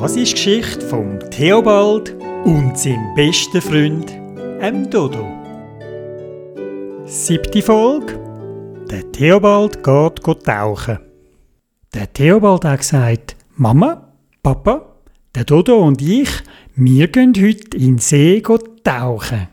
Das ist die Geschichte von Theobald und seinem besten Freund, dem Dodo. Siebte Folge. Der Theobald geht, geht tauchen. Der Theobald hat gesagt, Mama, Papa, der Dodo und ich, wir gehen heute in den See tauchen.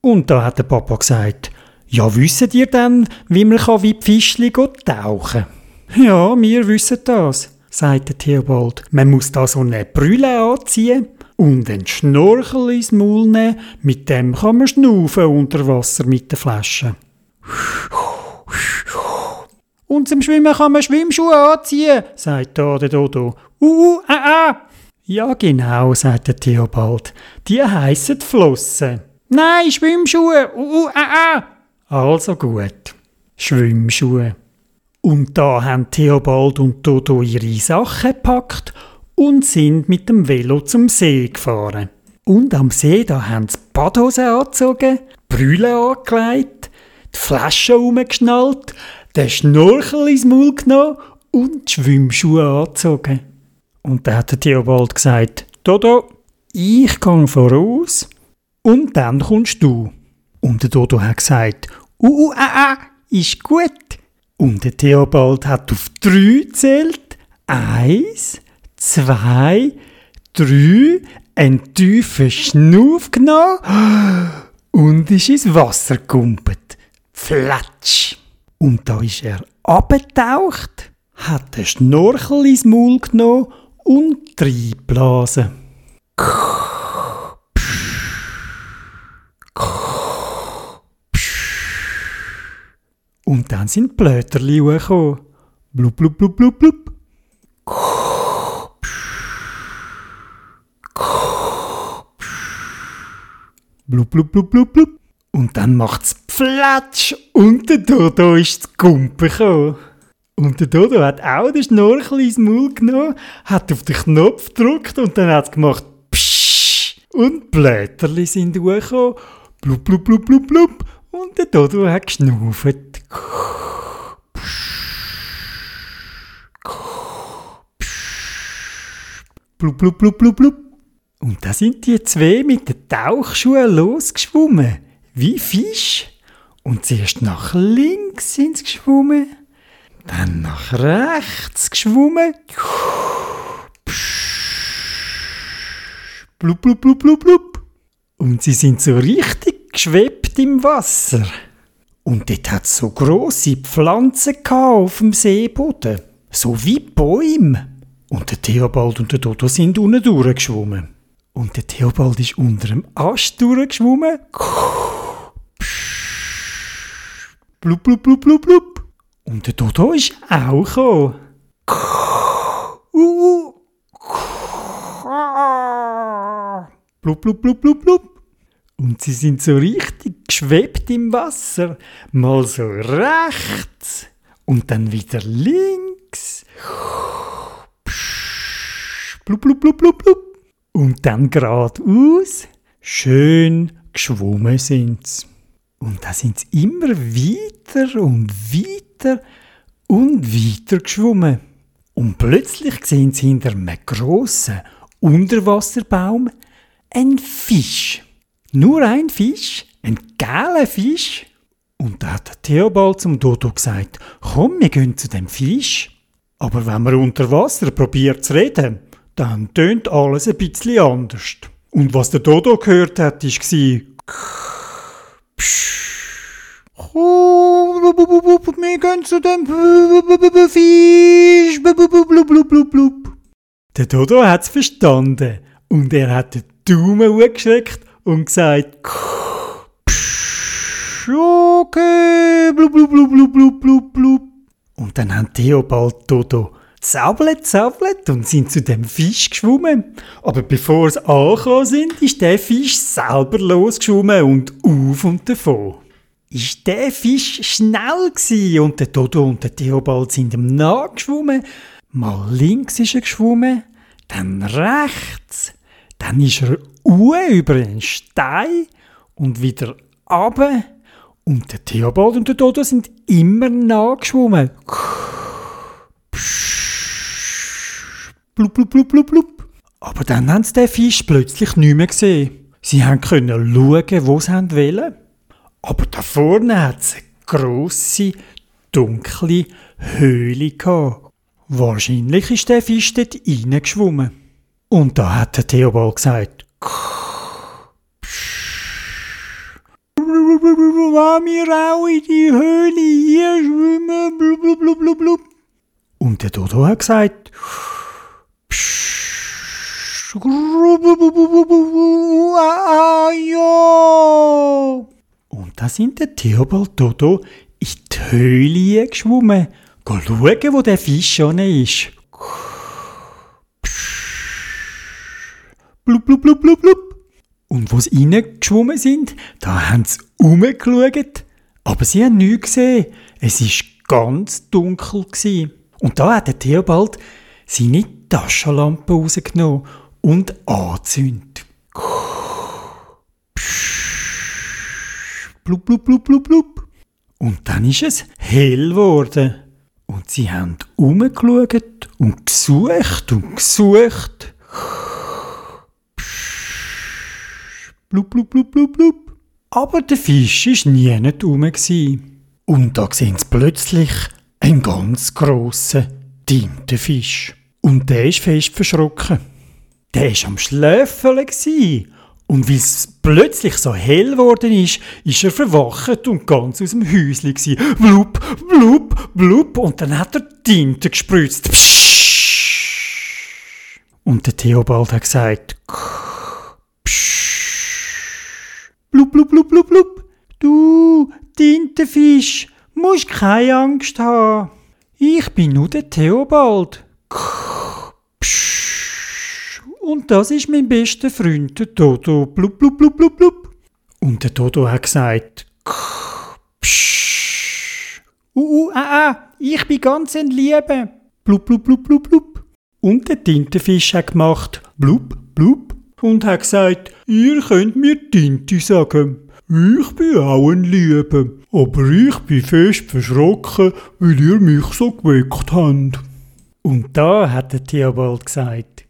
Und da hat der Papa gesagt, ja, wisst ihr denn, wie man wie Fischli tauchen kann? Ja, wir wissen das sagte Theobald. Man muss da so eine Brille anziehen und einen Schnorchel ins Maul nehmen. Mit dem kann man schnaufen unter Wasser mit der Flasche. Und zum Schwimmen kann man Schwimmschuhe anziehen, sagt der Dodo. Uh, uh, ah, ah. Ja, genau, sagt Theobald. Die heissen Flossen. Nein, Schwimmschuhe. Uh, uh, ah, ah. Also gut. Schwimmschuhe. Und da haben Theobald und Dodo ihre Sachen gepackt und sind mit dem Velo zum See gefahren. Und am See da haben sie die Badhose angezogen, die Brille angelegt, die Flasche umgeschnallt, den Schnorchel ins Maul genommen und die Schwimmschuhe angezogen. Und da hat Theobald gesagt, Dodo, ich gehe voraus und dann kommst du. Und der Dodo hat gesagt, uh, uh, ah, ah, ist gut. Und der Theobald hat auf drei gezählt. Eins, zwei, drei, einen tiefen Schnuff genommen und ist ins Wasser gekumpelt. Flatsch! Und da ist er abgetaucht, hat den Schnorchel ins Maul genommen und reingeblasen. Und dann sind Blöterli hochgekommen. Blub, blub, blub, blub, blub. Blub, blub, blub, blub, blub. Und dann macht's Pflatsch und der Dodo ist zu Kumpen gekommen. Und der Dodo hat auch den Schnorchel ins Maul genommen, hat auf den Knopf gedrückt und dann hat's gemacht Psch und Blätterli sind hochgekommen. Blub, blub, blub, blub, blub. Und der Dodo hat geschnauft. Blub, blub, blub, blub, blub. Und da sind die zwei mit den Tauchschuhen losgeschwommen, wie Fisch. Und zuerst nach links sind sie geschwommen, dann nach rechts geschwommen. Blub, blub, blub, blub, blub. Und sie sind so richtig geschwebt im Wasser. Und dort hat so grosse Pflanzen auf dem Seeboden. So wie Bäume. Und der Theobald und der Dodo sind unten durchgeschwommen. Und der Theobald ist unter dem Ast durchgeschwommen. Blub, blub, blub, blub, blub. Und der Dodo ist auch gekommen. Blub, blub, blub, blub, blub. Und sie sind so richtig geschwebt im Wasser. Mal so rechts und dann wieder links. Blub, blub, blub, blub, blub. Und dann geradeaus. Schön geschwommen sind sie. Und da sind sie immer weiter und weiter und weiter geschwommen. Und plötzlich sehen sie hinter einem grossen Unterwasserbaum einen Fisch. Nur ein Fisch, ein gelber Fisch. Und da hat Theobald zum Dodo gesagt, komm, wir gehen zu dem Fisch. Aber wenn man unter Wasser probiert zu reden, dann tönt alles ein bisschen anders. Und was der Dodo gehört hat, war wir gehen zu dem Fisch. Der Dodo hat es verstanden und er hat den Daumen hochgeschreckt und gesagt, okay, blub, blub, blub, blub, blub, blub, blub. Und dann haben Theobald Dodo zaublet, zaublet und sind zu dem Fisch geschwommen. Aber bevor sie angekommen sind, ist der Fisch selber losgeschwommen und auf und davon. Ist der Fisch schnell gsi und der Dodo und der Theobald sind ihm nachgeschwommen. Mal links ist er geschwommen, dann rechts, dann ist er über den Stein und wieder runter. Und der Theobald und der Dodo sind immer nachgeschwommen. Blub, blub, blub, blub, blub. Aber dann haben sie den Fisch plötzlich nicht mehr gesehen. Sie können schauen, wo sie wollen. Aber da vorne hat es eine grosse, dunkle Höhle gehabt. Wahrscheinlich ist der Fisch dort reingeschwommen. Und da hat der Theobald gesagt, wollen wir auch in die Höhle hier schwimmen, blub, blub, blub, blub. Und der Dodo hat gesagt. Und da sind der Theobald Dodo in die Höhle geschwommen, schauen, wo der Fisch schon ist. Blub, blub, blub, blub, blub. Und wo sie reingeschwommen sind, da haben sie umgeschaut, aber sie haben nichts gesehen. Es war ganz dunkel. Gewesen. Und da hat der Theobald seine Taschenlampe rausgenommen und angezündet. Blub, blub, blub, blub, blub. Und dann ist es hell geworden. Und sie haben umgeschaut und gesucht und gesucht. Blub, blub, blub, blub, blub. Aber der Fisch war nie nicht rum. Und da sehen sie plötzlich einen ganz grossen Tintenfisch. Und der ist fest verschrocken. Der war am Schläfeln. Und weil es plötzlich so hell geworden ist, ist er verwacht und ganz aus dem Häuschen gsi. Blub, blub, blub. Und dann hat er Tinte gespritzt. Und der Theobald hat gesagt, blub, blub, blub, blub, blub. Du, Tintenfisch, musst keine Angst haben. Ich bin nur der Theobald. Und das ist mein bester Freund, der Dodo. Blub, blub, blub, blub, blub. Und der Dodo hat gesagt, Psch. Uh, uh, ah, ah, ich bin ganz ein Liebe. Blub, blub, blub, blub, blub. Und der Tintenfisch hat gemacht, blub, blub, und hat gesagt, ihr könnt mir Tinte sagen. Ich bin auch ein Liebe, aber ich bin fest verschrocken, weil ihr mich so geweckt habt. Und da hat der Theobald gesagt,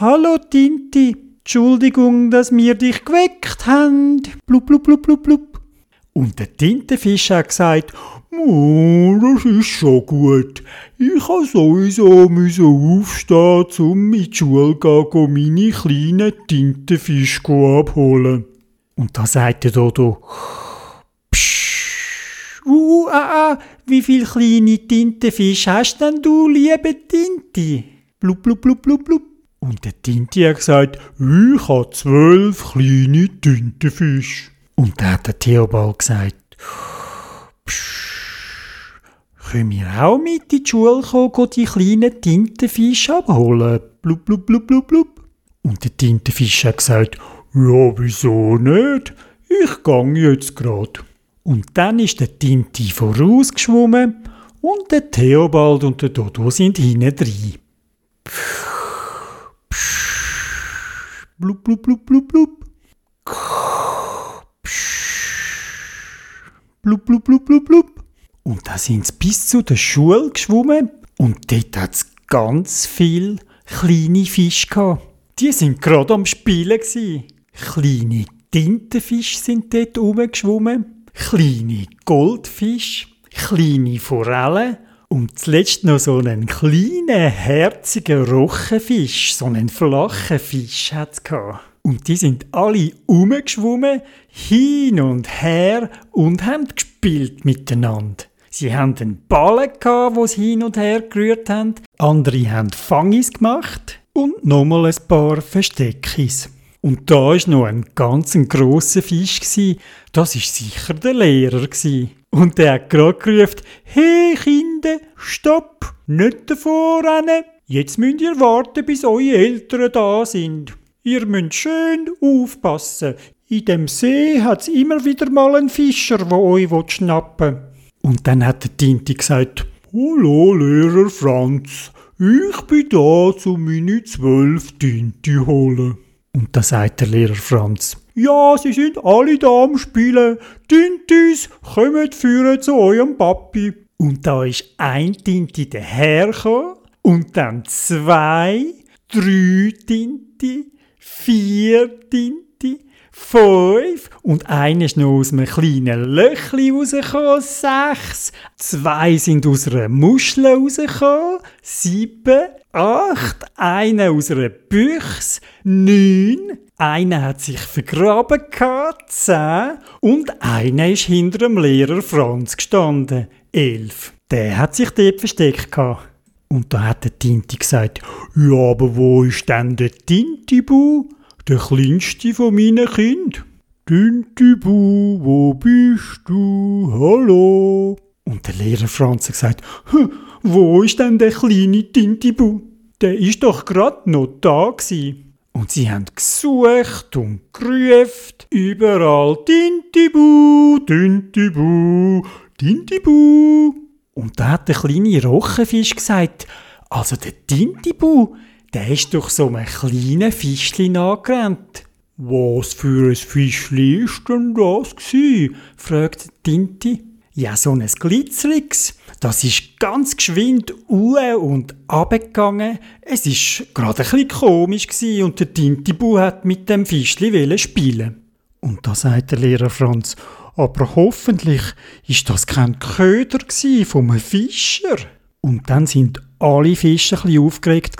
Hallo Tinti, Entschuldigung, dass wir dich geweckt haben. Blub, blub, blub, blub, blub. Und der Tintenfisch hat gesagt, oh, das ist schon gut. Ich habe sowieso müssen aufstehen, um in die Schule zu gehen, meine kleinen Tintenfische abholen. Und da sagt der Dodo, Psch, uh, ah, ah, wie viele kleine Tintenfische hast denn du, liebe Tinti? Blub, blub, blub, blub, blub. Und der Tinti hat gesagt, ich habe zwölf kleine Tintenfische. Und dann hat der Theobald gesagt, Psch, können wir auch mit in die Schule kommen, die kleinen Tintenfische abholen? Blub, blub, blub, blub, blub. Und der Tintenfisch hat gesagt, ja, wieso nicht? Ich gang jetzt grad. Und dann ist der Tinti vorausgeschwommen und der Theobald und der Dodo sind hinten drin. Blub, blub, blub, blub, blub. Blub, blub, blub, blub, blub. Und da sind sie bis zu der Schule geschwommen und dort hat es ganz viel kleine Fische gehabt. Die sind gerade am Spielen gsi. Kleine Tintenfische sind dort rumgeschwommen, kleine Goldfische, kleine Forellen und zuletzt noch so einen kleinen, herzigen Rochenfisch, so einen flachen Fisch hat's. Und die sind alle umgeschwommen, hin und her und haben gespielt miteinander. Sie haben einen Ballen gehabt, wo sie hin und her gerührt haben. Andere haben Fangis gemacht und nochmal ein paar Versteckis. Und da war noch ein ganz grosser Fisch. Das war sicher der Lehrer. Und der hat gerade gerufen, hey Kinder, stopp, nicht davor rennen. Jetzt müsst ihr warten, bis eure Eltern da sind. Ihr müsst schön aufpassen. In dem See hat es immer wieder mal einen Fischer, der euch schnappen will. Und dann hat der Tinti gesagt, Hallo, Lehrer Franz, ich bin da, um meine zwölf Tinte holen. Und da sagt der Lehrer Franz, ja, sie sind alle da am Spielen. Tintis, kommt führen zu eurem Papi. Und da ist ein Tinti dahergekommen, Und dann zwei, drei Tinte, vier Tinte, fünf und eine ist noch aus einem kleinen Löchli rausgekommen, sechs, zwei sind aus einer Muschel rausgekommen, sieben, acht, eine aus einer Büchse, neun, einer hat sich vergraben gehabt, zehn, und einer ist hinter dem Lehrer Franz gestanden, elf. Der hat sich dort versteckt gehabt. Und da hat der Tinti gesagt, ja, aber wo ist denn der Tintibu? Der kleinste von meinen Kind. Tintibu, wo bist du? Hallo? Und der Lehrer Franz hat gesagt, wo ist denn der kleine Tintibu? Der ist doch grad noch da gsi. Und sie haben gesucht und gerufen, überall Tintibu, Tintibu, Tintibu. Und da hat der kleine Rochenfisch gesagt, also der Tintibu, der ist durch so einem kleinen Fischli nachgerannt. Was für ein Fischli ist denn das gsi? fragte Tinti. Ja, so ein Glitzeriges. Das ist ganz geschwind uhe und abgegangen. Es ist gerade ein bisschen komisch gsi und der Tintibu hat mit dem Fischli spielen. Und da sagt der Lehrer Franz, aber hoffentlich ist das kein Köder vom Fischer. Und dann sind alle Fischer ein aufgeregt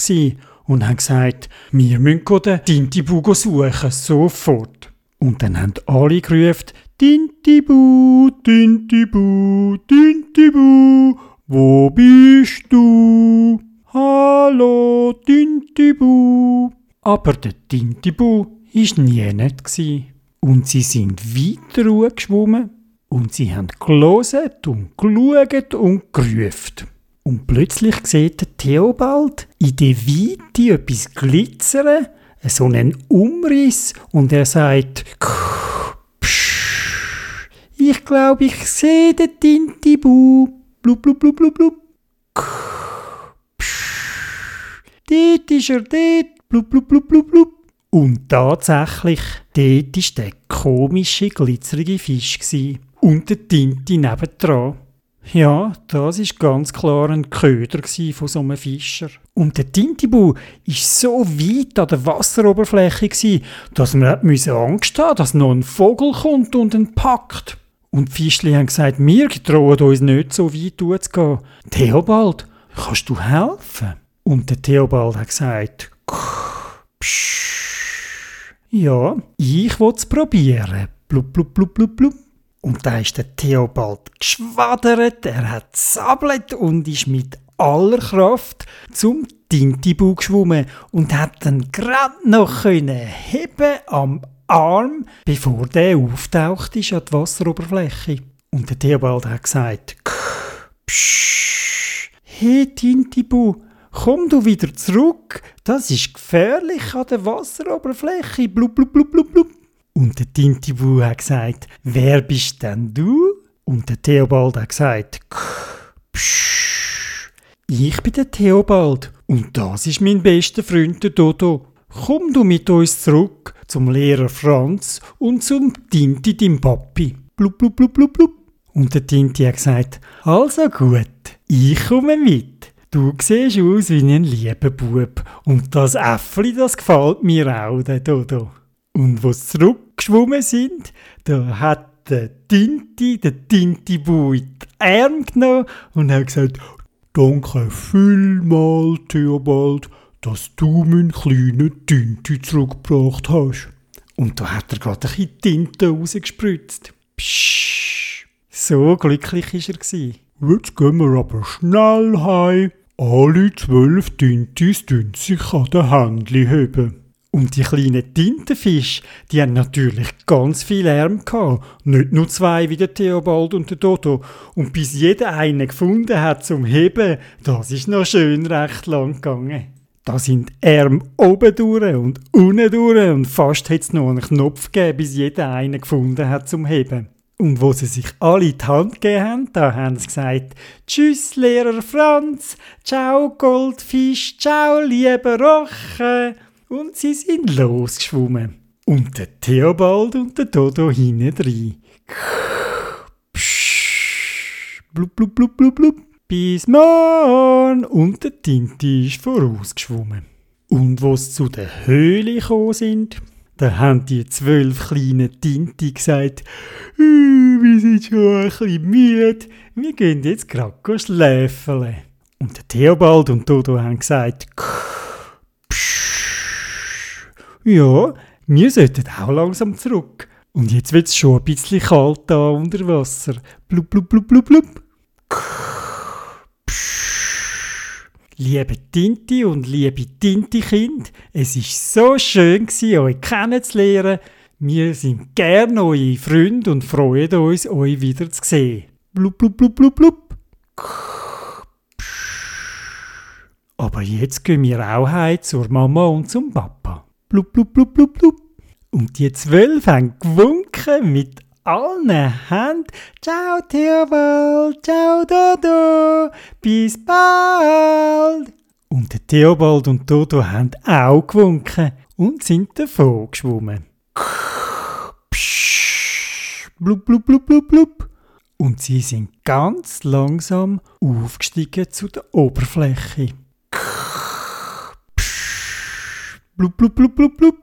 und haben gesagt, wir müssen den Tintibu suchen, sofort. Und dann haben alle gerufen, Tintibu, Tintibu, Tintibu, wo bist du? Hallo, Tintibu. Aber der Tintibu war nie nicht. Und sie sind weiter geschwommen und sie haben gelesen und geschaut und gerufen. Und plötzlich sieht Theobald in der Weite etwas glitzern, so einen Umriss, und er sagt, Psch, ich glaube, ich sehe den Tintibu. Blub, blub, blub, blub, blub. Dort ist er, dort. Blub, blub, blub, blub, blub. Und tatsächlich, dort war der komische, glitzerige Fisch. Gewesen. Und der Tinte nebendran. Ja, das ist ganz klar ein Köder von so einem Fischer. Und der Tintibu war so weit an der Wasseroberfläche, dass man Angst haben dass noch ein Vogel kommt und ihn packt. Und die Fischli haben gesagt, wir trauen uns nicht so weit zu gehen. Theobald, kannst du helfen? Und der Theobald hat gesagt, Psch. Ja, ich es probieren. Blub, blub, blub, blub, blub. Und da ist der Theobald geschwadert, er hat sablet und ist mit aller Kraft zum Tintibu geschwommen und hat dann gerade noch heben am Arm, bevor der auftaucht ist an die Wasseroberfläche. Und der Theobald hat gesagt, Psch, hey Tintibu, komm du wieder zurück, das ist gefährlich an der Wasseroberfläche, blub, blub, blub, blub, blub. Und der Tintibu hat gesagt, wer bist denn du? Und der Theobald hat gesagt, Psch, ich bin der Theobald und das ist mein bester Freund der Dodo. Komm du mit uns zurück zum Lehrer Franz und zum Tinti, dem Papi. Blub, blub, blub, blub, blub. Und der Tinti hat gesagt, also gut, ich komme mit. Du siehst aus wie ein lieber Bub. Und das Äffli, das gefällt mir auch, der Dodo. Und wo sie zurückgeschwommen sind, da hat der Tinti, der Tinti-Bu in die Arme genommen und hat gesagt, Danke vielmal, Theobald, dass du meinen kleinen Tinti zurückgebracht hast. Und da hat er gerade ein bisschen Tinte rausgespritzt. Psch, so glücklich war er. Jetzt gehen wir aber schnell heim. Alle zwölf Tintis tun sich an den Händchen heben. Und die kleinen Tintenfische, die haben natürlich ganz viel Lärm gehabt. Nicht nur zwei wie der Theobald und der Dodo. Und bis jeder einen gefunden hat zum Heben, das ist noch schön recht lang gegangen. Da sind Arme oben durch und unten durch und fast hätte es noch einen Knopf gegeben, bis jeder einen gefunden hat zum Heben. Und wo sie sich alle die Hand gegeben haben, da haben sie gesagt, Tschüss, Lehrer Franz, ciao, Goldfisch, ciao, lieber Roche. Und sie sind losgeschwommen. Und der Theobald und der Dodo hinten rein. Blub, blub, blub, blub, blub. Bis morgen. Und der Tinti ist vorausgeschwommen. Und wo sie zu der Höhle gekommen sind, da haben die zwölf kleinen Tinti gesagt, wir sind schon ein bisschen müde, wir gehen jetzt gerade schläfeln. Und der Theobald und Dodo haben gesagt, ja, wir sollten auch langsam zurück. Und jetzt wird es schon ein bisschen kalt da unter Wasser. Blub, blub, blub, blub, blub. Liebe Tinti und liebe Tinti-Kind, es ist so schön euch kennenzulernen. Wir sind gerne eure Freunde und freuen uns, euch wieder zu sehen. Blub, blub, blub, blub, blub. Aber jetzt gehen wir auch heim zur Mama und zum Papa. Blub, blub, blub, blub, blub. Und die zwölf haben gewunken mit allen Händen. Ciao Theobald, ciao Dodo, bis bald. Und Theobald und Dodo haben auch gewunken und sind davon geschwommen. Blub, blub, blub, blub, blub. Und sie sind ganz langsam aufgestiegen zu der Oberfläche. Blub, blub, blub, blub, blub.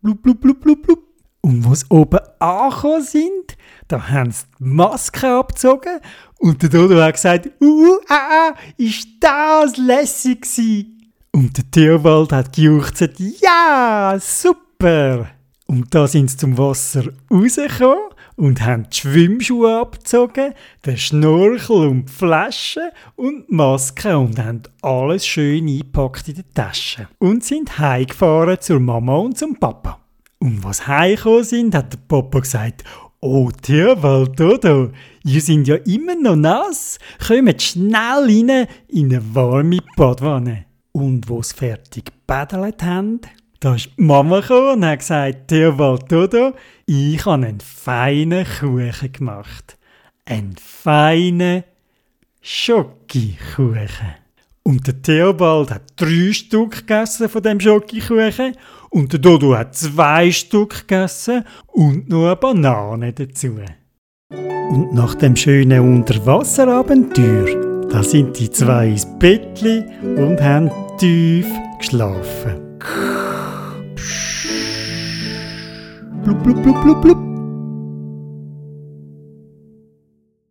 Blub, blub, blub, blub, blub. Und wo sie oben angekommen sind, da haben sie die Maske abgezogen und der Dodo hat gesagt, uh, uh, ah, ah, ist das lässig gewesen. Und der Theobald hat gejuchzt, ja, super. Und da sind sie zum Wasser rausgekommen und haben die Schwimmschuhe abgezogen, den Schnorchel und die Flasche und die Maske und haben alles schön eingepackt in die Tasche. Und sind heimgefahren zur Mama und zum Papa. Und was heimgekommen sind, hat der Papa gesagt, Oh, Theobald, Dodo, ihr sind ja immer noch nass. Kommt schnell rein in eine warme Badwanne. Und wo sie fertig gebädelt haben, da ist die Mama gekommen und hat gesagt, Theobald Dodo, ich habe einen feinen Kuchen gemacht. Einen feinen Schokikuchen. Und der Theobald hat drei Stück gegessen von dem Schokikuchen und der Dodo hat zwei Stück gegessen und noch eine Banane dazu. Und nach dem schönen Unterwasserabenteuer, da sind die zwei ins Bettli und haben tief geschlafen. Blub, blub, blub, blub, blub.